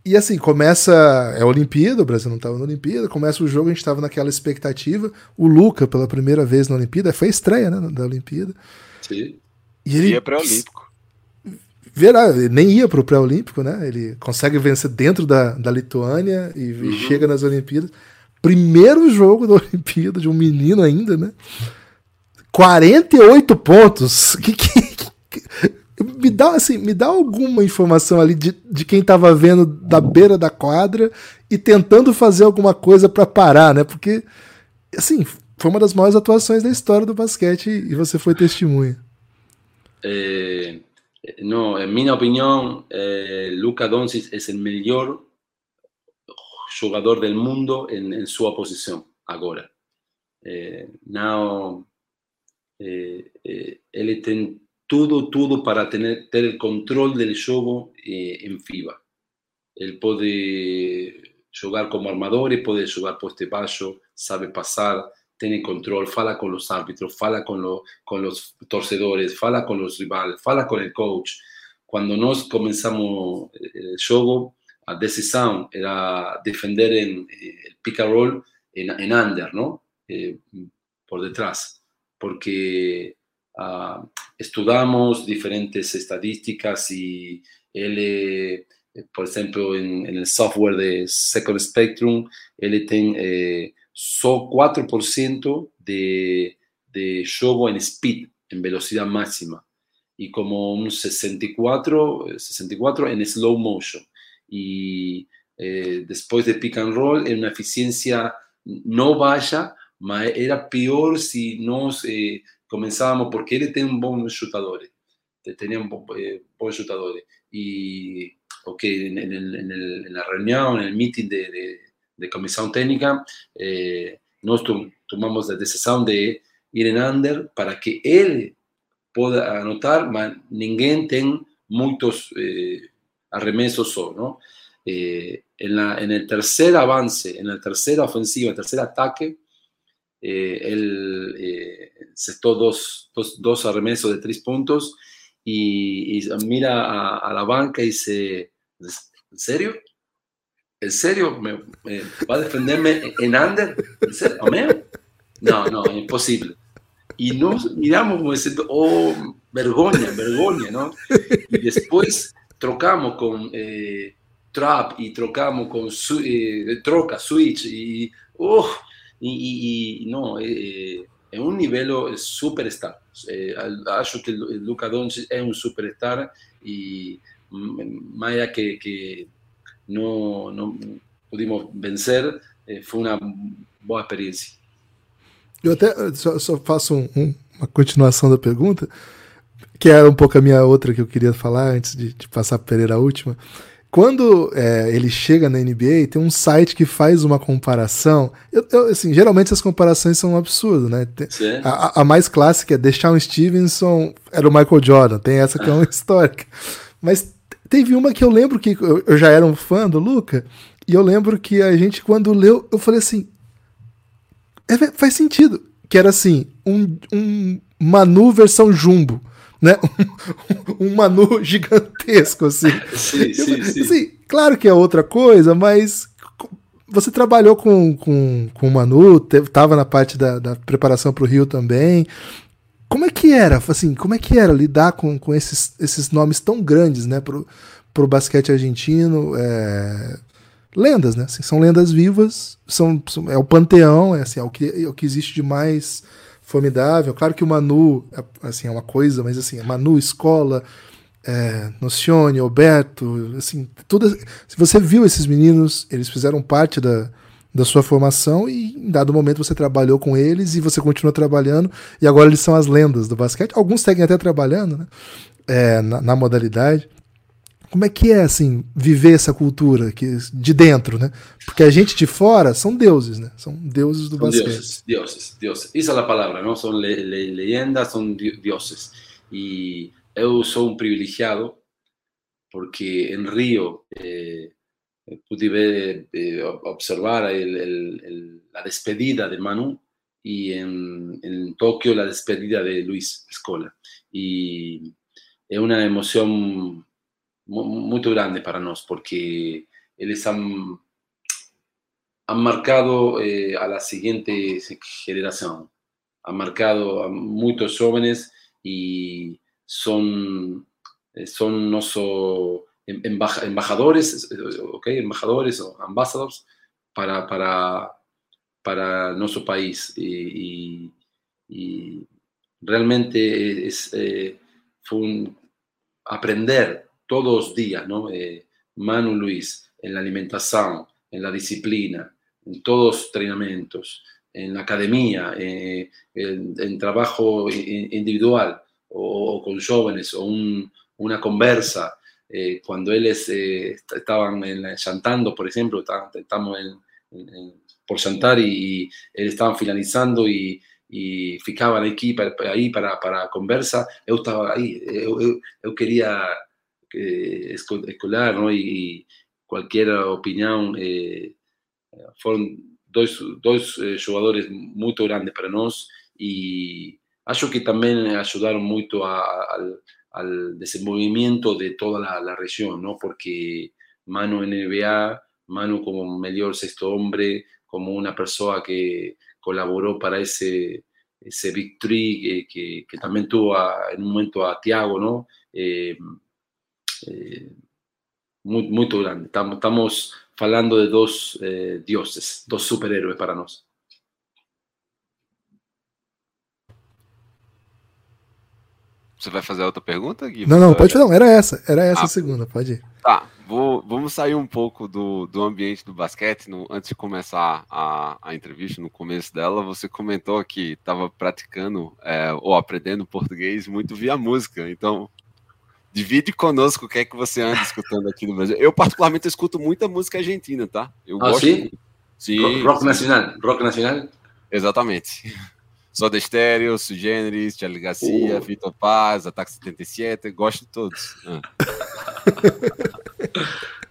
E assim, começa. É a Olimpíada, o Brasil não estava na Olimpíada, começa o jogo, a gente estava naquela expectativa. O Luca, pela primeira vez na Olimpíada, foi a estreia né, da Olimpíada. Sim. E ele. Ia pré-olímpico. Verá, ele nem ia para o pré-olímpico, né? Ele consegue vencer dentro da, da Lituânia e uhum. chega nas Olimpíadas. Primeiro jogo da Olimpíada de um menino ainda, né? 48 pontos. Que, que, que, me dá assim, me dá alguma informação ali de, de quem estava vendo da beira da quadra e tentando fazer alguma coisa para parar, né? Porque assim, foi uma das maiores atuações da história do basquete e você foi testemunha. Eh, no, en mi opinión, eh, Luca Doncic es el mejor jugador del mundo en, en su posición ahora. Eh, now, eh, eh, él tem todo, todo para tener, tener el control del juego eh, en FIBA. Él puede jugar como armador, y puede jugar por este bajo, sabe pasar, tiene control, fala con los árbitros, fala con, lo, con los torcedores, fala con los rivales, fala con el coach. Cuando nos comenzamos eh, el juego, a ah, decisión era defender en, eh, el pick and roll en, en under, ¿no? Por detrás, porque uh, estudiamos diferentes estadísticas y él, eh, por ejemplo, en, en, el software de Second Spectrum, él tiene eh, solo 4% de, de juego en speed, en velocidad máxima, y como un 64, 64 en slow motion. Y eh, después de pick and roll, en una eficiencia no vaya, era peor si nos eh, começávamos porque ele tem um bom chutador, tinha um bom, eh, bom eh, chutador e o que na reunião, no meeting de, de, de técnica, eh, tomamos a decisão de ir em under para que ele possa anotar, mas ninguém tem muitos eh, arremessos só, não? Eh, en, la, en, el tercer avance, en la tercera ofensiva, el tercer ataque, eh, él eh, cestó dos, dos, dos, arremesos de tres puntos y, y mira a, a, la banca y dice, ¿en serio? ¿En serio? ¿Me, me va a defenderme en under? ¿En serio? No, no, imposible. Y nos miramos como diciendo, oh, vergüenza, vergüenza, ¿no? Y después trocamos con eh, trap y trocamos con eh, troca, switch y, oh, y, y, no, eh, es un nivel superstar. Eh, acho que Luca Doncic es un superstar y más allá que, que no, no, pudimos vencer, eh, fue uma boa experiência. Eu até só, só faço um, um, uma continuação da pergunta, que é um pouco a minha outra que eu queria falar antes de, de passar para Pereira a última. Quando é, ele chega na NBA, tem um site que faz uma comparação. Eu, eu, assim, geralmente as comparações são absurdas, né? A, a, mais clássica é Deshaun Stevenson era o Michael Jordan. Tem essa que é uma histórica. Mas teve uma que eu lembro que eu, eu já era um fã do Luca, e eu lembro que a gente, quando leu, eu falei assim: é, faz sentido. Que era assim, um, um Manu versão Jumbo né? Um, um Manu gigantesco, assim. Sim, sim, sim. Assim, claro que é outra coisa, mas você trabalhou com, com, com o Manu, estava na parte da, da preparação para o Rio também. Como é que era, assim, como é que era lidar com, com esses, esses nomes tão grandes, né, pro, pro basquete argentino, é... lendas, né, assim, são lendas vivas, são, são, é o panteão, é, assim, é o que, é o que existe de mais formidável. Claro que o Manu é, assim, é uma coisa, mas assim, Manu, escola, é, Nocione, Alberto, assim, tudo. Se você viu esses meninos, eles fizeram parte da, da sua formação e em dado momento você trabalhou com eles e você continua trabalhando e agora eles são as lendas do basquete. Alguns seguem até trabalhando, né? É, na, na modalidade. Como é que é assim viver essa cultura que de dentro, né? Porque a gente de fora são deuses, né? São deuses do basquete. Deuses, deuses, deuses. Essa é a palavra, não? São le, le, leyendas, são deuses. E eu sou um privilegiado porque em Rio eh, pude ver, eh, observar el, el, el, la despedida de Manu y en, en, Tokio la despedida de Luis Escola. Y es una emoción muy grande para nosotros porque ellos han, han marcado eh, a la siguiente generación, han marcado a muchos jóvenes y son, eh, son nuestros embajadores, okay, embajadores o ambassadors para, para, para nuestro país. Y, y, realmente es, eh, fue un aprender todos los días, ¿no? Eh, Manu Luis, en la alimentación, en la disciplina, en todos los entrenamientos, en la academia, eh, en, en, trabajo individual o, o, con jóvenes, o un, una conversa, eh, cuando ellos eh, estaban en, llantando, por ejemplo, estamos por llantar y, y estaban finalizando y, y ficaban aquí para, ahí para, para conversa, yo estaba ahí, yo, yo, yo quería eh, escolar, ¿no? Y, cualquier opinión, eh, fueron dos, dos eh, jugadores muy grandes para nosotros y acho que también ayudaron mucho a, a, al desenvolvimiento de toda la, la, región, ¿no? Porque Manu NBA, Manu como mejor sexto hombre, como una persona que colaboró para ese, ese victory que, que, que también tuvo a, en un momento a Tiago, ¿no? Eh, eh, muy, muy grande. Estamos, estamos hablando de dos eh, dioses, dos superhéroes para nosotros. Você vai fazer outra pergunta, Gui? Não, não, pode fazer. Não, era essa. Era essa ah, a segunda, pode ir. Tá, vou, vamos sair um pouco do, do ambiente do basquete. No, antes de começar a, a entrevista, no começo dela, você comentou que estava praticando é, ou aprendendo português muito via música. Então, divide conosco o que é que você anda escutando aqui no Brasil. Eu, particularmente, escuto muita música argentina, tá? Eu ah, gosto. Sim? sim rock sim. nacional. Rock nacional? Exatamente. Soda Stereo, Sugêneres, Charlie Garcia, uh. Vitor Paz, Ataque 77, gosto de todos. Ah.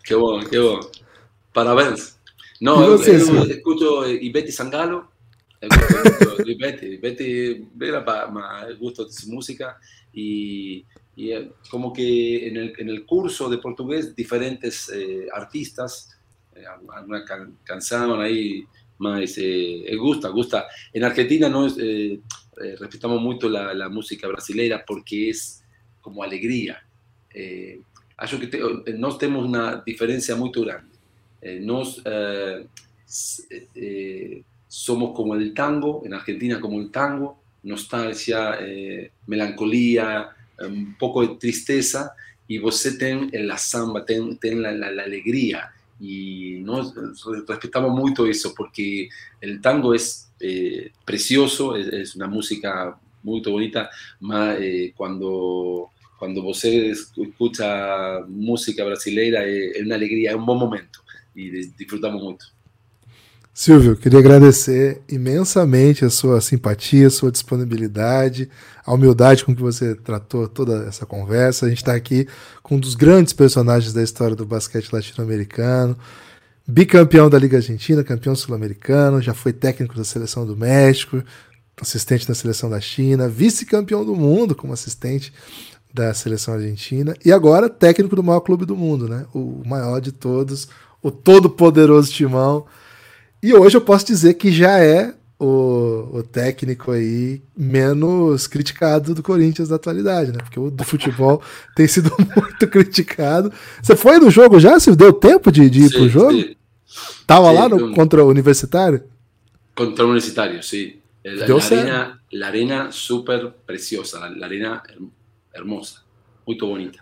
que bom, que bom. Parabéns. Não, eu, eu, escuto Ivete Sangalo, eu gosto de Ivete, Ivete, mas gosto de música e, e como que en el, en el curso de portugués diferentes eh, artistas, eh, alguna can, ahí más eh, gusta, gusta. En Argentina no eh, eh, respetamos mucho la, la, música brasileña porque es como alegría. Eh, acho que te, nós temos grande. nos somos como el tango, en Argentina como el tango, nostalgia, melancolía, un poco de tristeza e você tem a samba, tem, tem a, a, a alegria. E nós respeitamos muito porque o tango é, é eh, precioso, é, é uma música muito bonita, mas é, eh, quando quando música brasileira eh, é, uma alegria, é um bom momento y disfrutamos mucho Silvio, queria agradecer imensamente a sua simpatia, a sua disponibilidade, a humildade com que você tratou toda essa conversa. A gente está aqui com um dos grandes personagens da história do basquete latino-americano, bicampeão da Liga Argentina, campeão sul-americano, já foi técnico da seleção do México, assistente da seleção da China, vice-campeão do mundo como assistente da seleção argentina e agora técnico do maior clube do mundo, né? O maior de todos, o todo-poderoso Timão. E hoje eu posso dizer que já é o, o, técnico aí menos criticado do Corinthians da atualidade, né? Porque o do futebol tem sido muito criticado. Você foi no jogo já? Se deu tempo de, de ir sim, pro jogo? Sim. Tava sim, lá no, contra o Universitário? Contra o Universitário, sim. La, la arena, la arena super preciosa, la, la arena hermosa, muito bonita.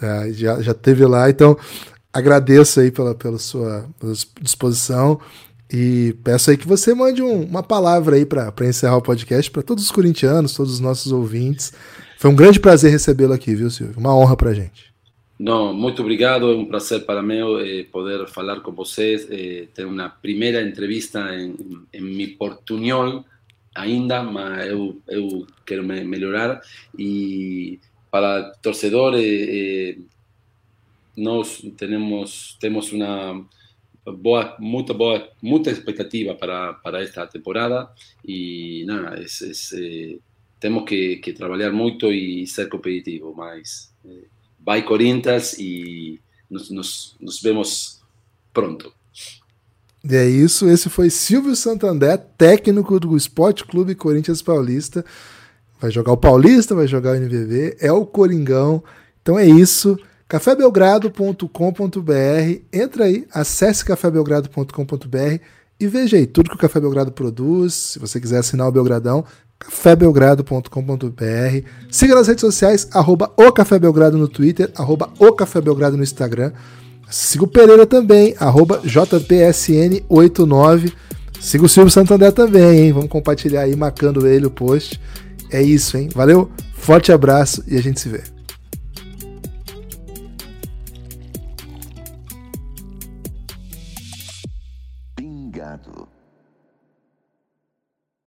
É, já, já teve lá, então agradeço aí pela, pela sua disposição. E peço aí que você mande um, uma palavra aí para encerrar o podcast para todos os corintianos, todos os nossos ouvintes. Foi um grande prazer recebê-lo aqui, viu, Silvio? Uma honra pra gente. Não, muito obrigado. É um prazer para mim eh, poder falar com vocês, eh, ter uma primeira entrevista em, em mi portunhol ainda, mas eu, eu quero me melhorar. E para torcedor, eh, nós temos, temos uma boa, muito boa, muita expectativa para, para esta temporada e nada, es, eh, temos que, que, trabalhar muito e ser competitivo, mas eh, vai Corinthians e nos, nos, nos vemos pronto. E é isso, esse foi Silvio Santander, técnico do Esporte Clube Corinthians Paulista. Vai jogar o Paulista, vai jogar o NVV, é o Coringão. Então é isso cafébelgrado.com.br. Entra aí, acesse cafébelgrado.com.br e veja aí tudo que o Café Belgrado produz. Se você quiser assinar o Belgradão, cafébelgrado.com.br. Siga nas redes sociais, arroba o Café Belgrado no Twitter, arroba o Café Belgrado no Instagram. Siga o Pereira também, arroba JPSN89. Siga o Silvio Santander também, hein? Vamos compartilhar aí, marcando ele o post. É isso, hein? Valeu, forte abraço e a gente se vê.